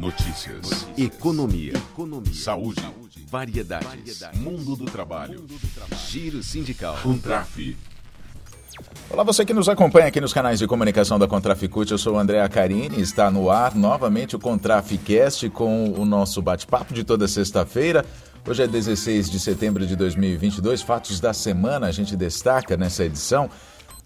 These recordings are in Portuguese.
Notícias. Economia. Economia. Saúde. Variedades. Mundo do trabalho. Giro sindical. Contraf. Olá, você que nos acompanha aqui nos canais de comunicação da Contraficute, eu sou o André Acarini, está no ar novamente o Contraficast com o nosso bate-papo de toda sexta-feira. Hoje é 16 de setembro de 2022, fatos da semana a gente destaca nessa edição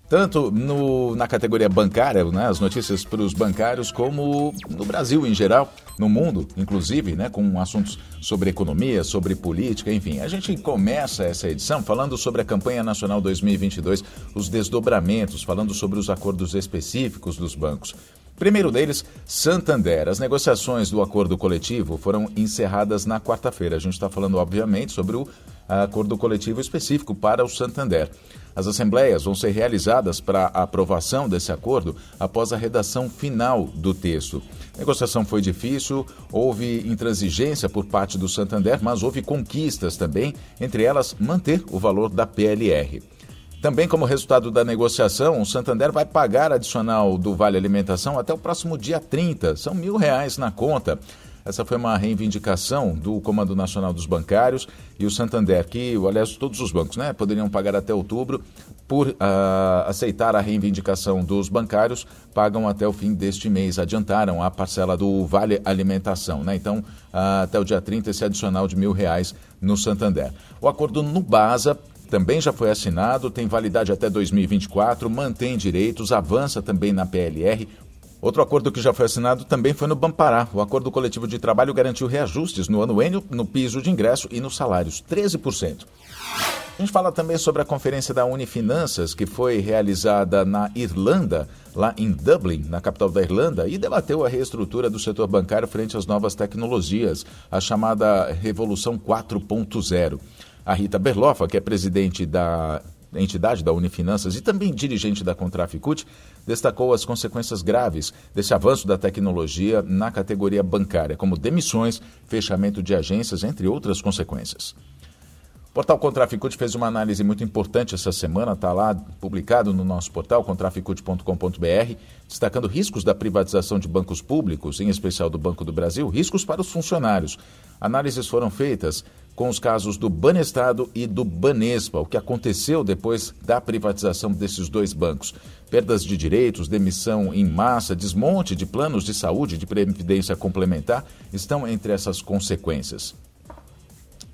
tanto no, na categoria bancária, né, as notícias para os bancários, como no Brasil em geral, no mundo, inclusive, né, com assuntos sobre economia, sobre política, enfim. A gente começa essa edição falando sobre a campanha nacional 2022, os desdobramentos, falando sobre os acordos específicos dos bancos. Primeiro deles, Santander. As negociações do acordo coletivo foram encerradas na quarta-feira. A gente está falando, obviamente, sobre o acordo coletivo específico para o Santander. As assembleias vão ser realizadas para a aprovação desse acordo após a redação final do texto. A negociação foi difícil, houve intransigência por parte do Santander, mas houve conquistas também, entre elas manter o valor da PLR. Também como resultado da negociação, o Santander vai pagar adicional do Vale Alimentação até o próximo dia 30. São mil reais na conta. Essa foi uma reivindicação do Comando Nacional dos Bancários e o Santander, que, aliás, todos os bancos né, poderiam pagar até outubro, por uh, aceitar a reivindicação dos bancários, pagam até o fim deste mês, adiantaram a parcela do Vale Alimentação. Né? Então, uh, até o dia 30, esse adicional de mil reais no Santander. O acordo no BASA também já foi assinado, tem validade até 2024, mantém direitos, avança também na PLR, Outro acordo que já foi assinado também foi no Bampará. O acordo coletivo de trabalho garantiu reajustes no anuênio, no piso de ingresso e nos salários, 13%. A gente fala também sobre a conferência da Unifinanças, que foi realizada na Irlanda, lá em Dublin, na capital da Irlanda, e debateu a reestrutura do setor bancário frente às novas tecnologias, a chamada Revolução 4.0. A Rita Berloffa, que é presidente da entidade da Unifinanças e também dirigente da Contraficute, destacou as consequências graves desse avanço da tecnologia na categoria bancária, como demissões, fechamento de agências, entre outras consequências. O portal Contraficute fez uma análise muito importante essa semana, está lá publicado no nosso portal, contraficute.com.br, destacando riscos da privatização de bancos públicos, em especial do Banco do Brasil, riscos para os funcionários. Análises foram feitas com os casos do Banestado e do Banespa, o que aconteceu depois da privatização desses dois bancos. Perdas de direitos, demissão em massa, desmonte de planos de saúde de previdência complementar estão entre essas consequências.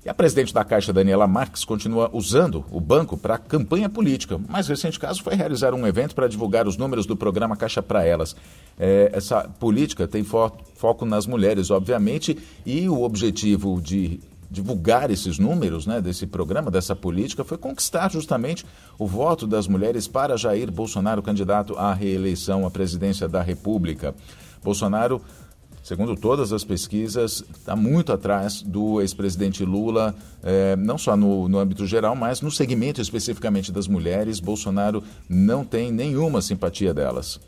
E a presidente da Caixa, Daniela Marques, continua usando o banco para campanha política. O mais recente caso foi realizar um evento para divulgar os números do programa Caixa para Elas. É, essa política tem fo foco nas mulheres, obviamente, e o objetivo de divulgar esses números né, desse programa, dessa política, foi conquistar justamente o voto das mulheres para Jair Bolsonaro, candidato à reeleição à presidência da República. Bolsonaro, segundo todas as pesquisas, está muito atrás do ex-presidente Lula, eh, não só no, no âmbito geral, mas no segmento especificamente das mulheres. Bolsonaro não tem nenhuma simpatia delas.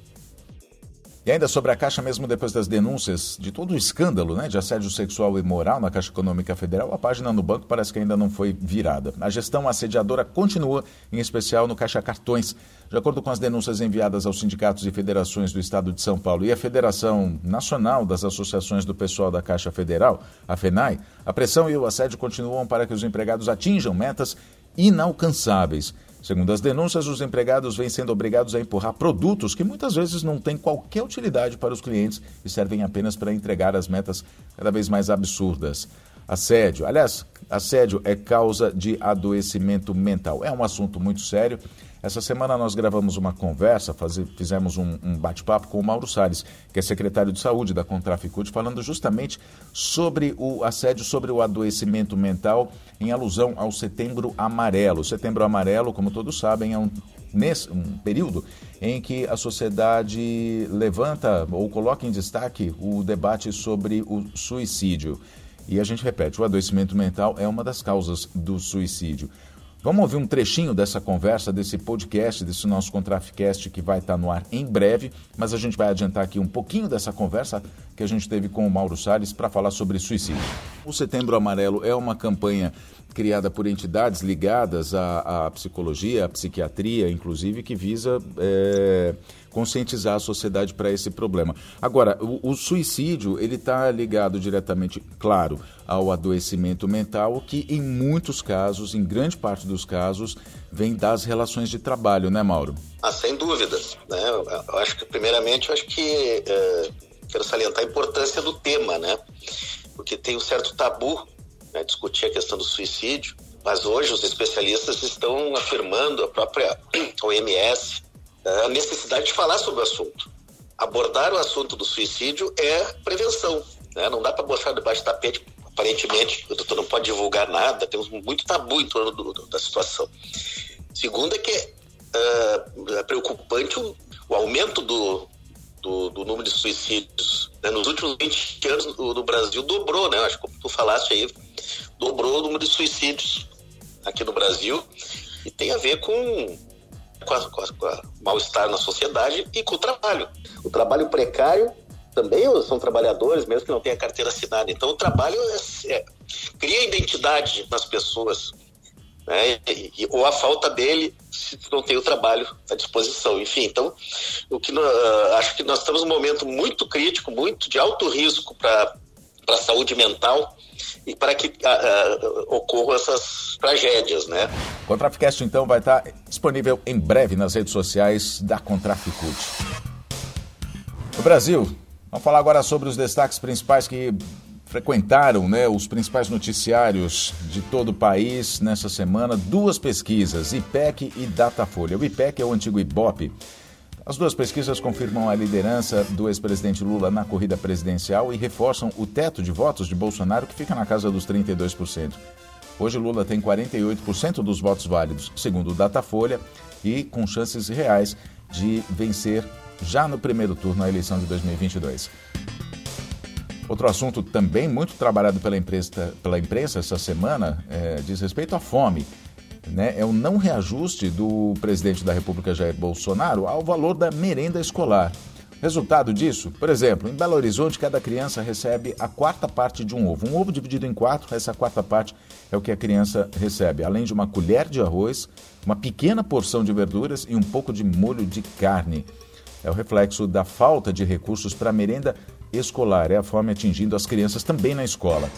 E ainda sobre a Caixa, mesmo depois das denúncias de todo o escândalo né, de assédio sexual e moral na Caixa Econômica Federal, a página no banco parece que ainda não foi virada. A gestão assediadora continua, em especial no Caixa Cartões. De acordo com as denúncias enviadas aos sindicatos e federações do Estado de São Paulo e à Federação Nacional das Associações do Pessoal da Caixa Federal, a FENAI, a pressão e o assédio continuam para que os empregados atinjam metas inalcançáveis. Segundo as denúncias, os empregados vêm sendo obrigados a empurrar produtos que muitas vezes não têm qualquer utilidade para os clientes e servem apenas para entregar as metas cada vez mais absurdas. Assédio. Aliás, assédio é causa de adoecimento mental. É um assunto muito sério. Essa semana nós gravamos uma conversa, faz, fizemos um, um bate-papo com o Mauro Salles, que é secretário de saúde da Contraficute, falando justamente sobre o assédio, sobre o adoecimento mental, em alusão ao Setembro Amarelo. Setembro Amarelo, como todos sabem, é um nesse um período em que a sociedade levanta ou coloca em destaque o debate sobre o suicídio. E a gente repete, o adoecimento mental é uma das causas do suicídio. Vamos ouvir um trechinho dessa conversa, desse podcast, desse nosso Contraficast que vai estar no ar em breve, mas a gente vai adiantar aqui um pouquinho dessa conversa que a gente teve com o Mauro Salles para falar sobre suicídio. O Setembro Amarelo é uma campanha criada por entidades ligadas à, à psicologia, à psiquiatria, inclusive, que visa é, conscientizar a sociedade para esse problema. Agora, o, o suicídio ele está ligado diretamente, claro, ao adoecimento mental, que em muitos casos, em grande parte dos casos, vem das relações de trabalho, né, Mauro? Ah, sem dúvidas. Né? Eu acho que, primeiramente, eu acho que é, quero salientar a importância do tema, né? Porque tem um certo tabu né, discutir a questão do suicídio, mas hoje os especialistas estão afirmando, a própria OMS, a necessidade de falar sobre o assunto. Abordar o assunto do suicídio é prevenção. Né? Não dá para botar debaixo do tapete. Aparentemente, o doutor não pode divulgar nada, temos muito tabu em torno do, do, da situação. Segundo é que uh, é preocupante o, o aumento do, do, do, número de suicídios. Né? Nos últimos 20 anos, no Brasil dobrou, né? Acho que tu falaste aí, dobrou o número de suicídios aqui no Brasil e tem a ver com, a mal-estar na sociedade e com o trabalho. O trabalho precário também são trabalhadores, mesmo que não tenha carteira assinada. Então, o trabalho é, é, cria identidade nas pessoas. Né? E, ou a falta dele se não tem o trabalho à disposição. Enfim, então, o que uh, acho que nós estamos num momento muito crítico, muito de alto risco para a saúde mental e para que uh, uh, ocorram essas tragédias, né? Contraficast, então, vai estar disponível em breve nas redes sociais da Contraficute. No Brasil, vamos falar agora sobre os destaques principais que frequentaram né, os principais noticiários de todo o país nessa semana. Duas pesquisas, IPEC e Datafolha. O IPEC é o antigo IBOP, as duas pesquisas confirmam a liderança do ex-presidente Lula na corrida presidencial e reforçam o teto de votos de Bolsonaro, que fica na casa dos 32%. Hoje, Lula tem 48% dos votos válidos, segundo o Datafolha, e com chances reais de vencer já no primeiro turno a eleição de 2022. Outro assunto também muito trabalhado pela imprensa, pela imprensa essa semana é, diz respeito à fome né, é o não reajuste do presidente da República Jair Bolsonaro ao valor da merenda escolar. Resultado disso, por exemplo, em Belo Horizonte, cada criança recebe a quarta parte de um ovo. Um ovo dividido em quatro, essa quarta parte é o que a criança recebe, além de uma colher de arroz, uma pequena porção de verduras e um pouco de molho de carne. É o reflexo da falta de recursos para a merenda escolar, é a fome atingindo as crianças também na escola.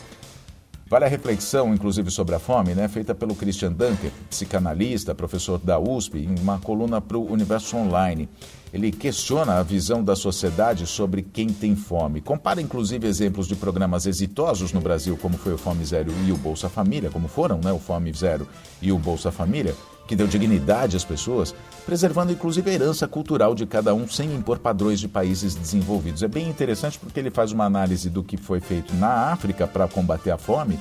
Vale a reflexão, inclusive, sobre a fome, né, feita pelo Christian Dunker, psicanalista, professor da USP, em uma coluna para o Universo Online. Ele questiona a visão da sociedade sobre quem tem fome. Compara, inclusive, exemplos de programas exitosos no Brasil, como foi o Fome Zero e o Bolsa Família, como foram né, o Fome Zero e o Bolsa Família, que deu dignidade às pessoas, preservando inclusive a herança cultural de cada um sem impor padrões de países desenvolvidos. É bem interessante porque ele faz uma análise do que foi feito na África para combater a fome,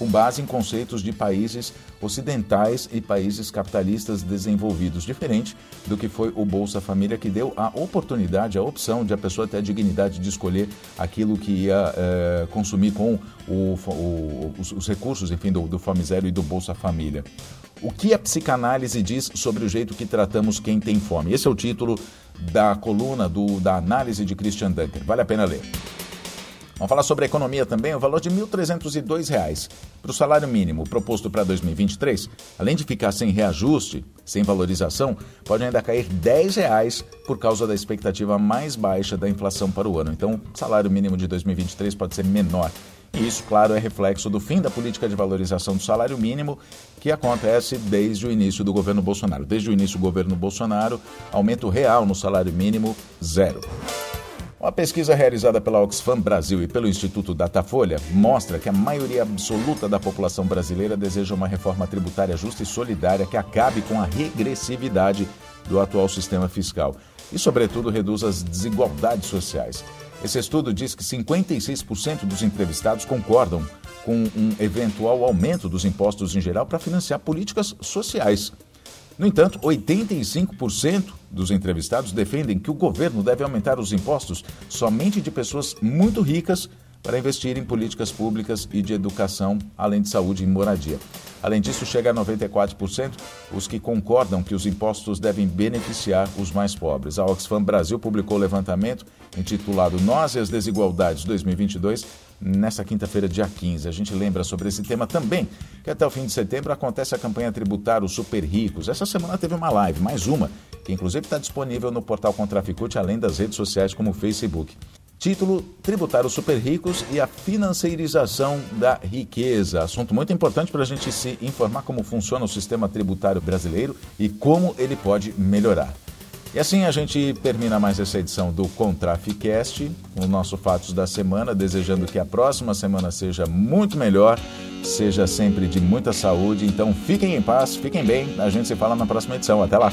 com base em conceitos de países ocidentais e países capitalistas desenvolvidos, diferente do que foi o Bolsa Família, que deu a oportunidade, a opção de a pessoa ter a dignidade de escolher aquilo que ia é, consumir com o, o, os, os, recursos, enfim, do, do Fome Zero e do Bolsa Família. O que a psicanálise diz sobre o jeito que tratamos quem tem fome? Esse é o título da coluna do, da análise de Christian Dunker. Vale a pena ler. Vamos falar sobre a economia também. O valor de R$ 1.302 para o salário mínimo proposto para 2023, além de ficar sem reajuste, sem valorização, pode ainda cair 10 reais por causa da expectativa mais baixa da inflação para o ano. Então, o salário mínimo de 2023 pode ser menor. E isso, claro, é reflexo do fim da política de valorização do salário mínimo, que acontece desde o início do governo Bolsonaro. Desde o início do governo Bolsonaro, aumento real no salário mínimo, zero. Uma pesquisa realizada pela Oxfam Brasil e pelo Instituto Datafolha mostra que a maioria absoluta da população brasileira deseja uma reforma tributária justa e solidária que acabe com a regressividade do atual sistema fiscal e, sobretudo, reduza as desigualdades sociais. Esse estudo diz que 56% dos entrevistados concordam com um eventual aumento dos impostos em geral para financiar políticas sociais. No entanto, 85% dos entrevistados defendem que o governo deve aumentar os impostos somente de pessoas muito ricas para investir em políticas públicas e de educação, além de saúde e moradia. Além disso, chega a 94% os que concordam que os impostos devem beneficiar os mais pobres. A Oxfam Brasil publicou o levantamento intitulado Nós e as Desigualdades 2022 nesta quinta-feira, dia 15. A gente lembra sobre esse tema também, que até o fim de setembro acontece a campanha tributária Os Super Ricos. Essa semana teve uma live, mais uma, que inclusive está disponível no portal Contraficute, além das redes sociais como o Facebook. Título: Tributário Super Ricos e a Financeirização da Riqueza. Assunto muito importante para a gente se informar como funciona o sistema tributário brasileiro e como ele pode melhorar. E assim a gente termina mais essa edição do Contraficast, o nosso Fatos da Semana, desejando que a próxima semana seja muito melhor, seja sempre de muita saúde. Então fiquem em paz, fiquem bem, a gente se fala na próxima edição. Até lá!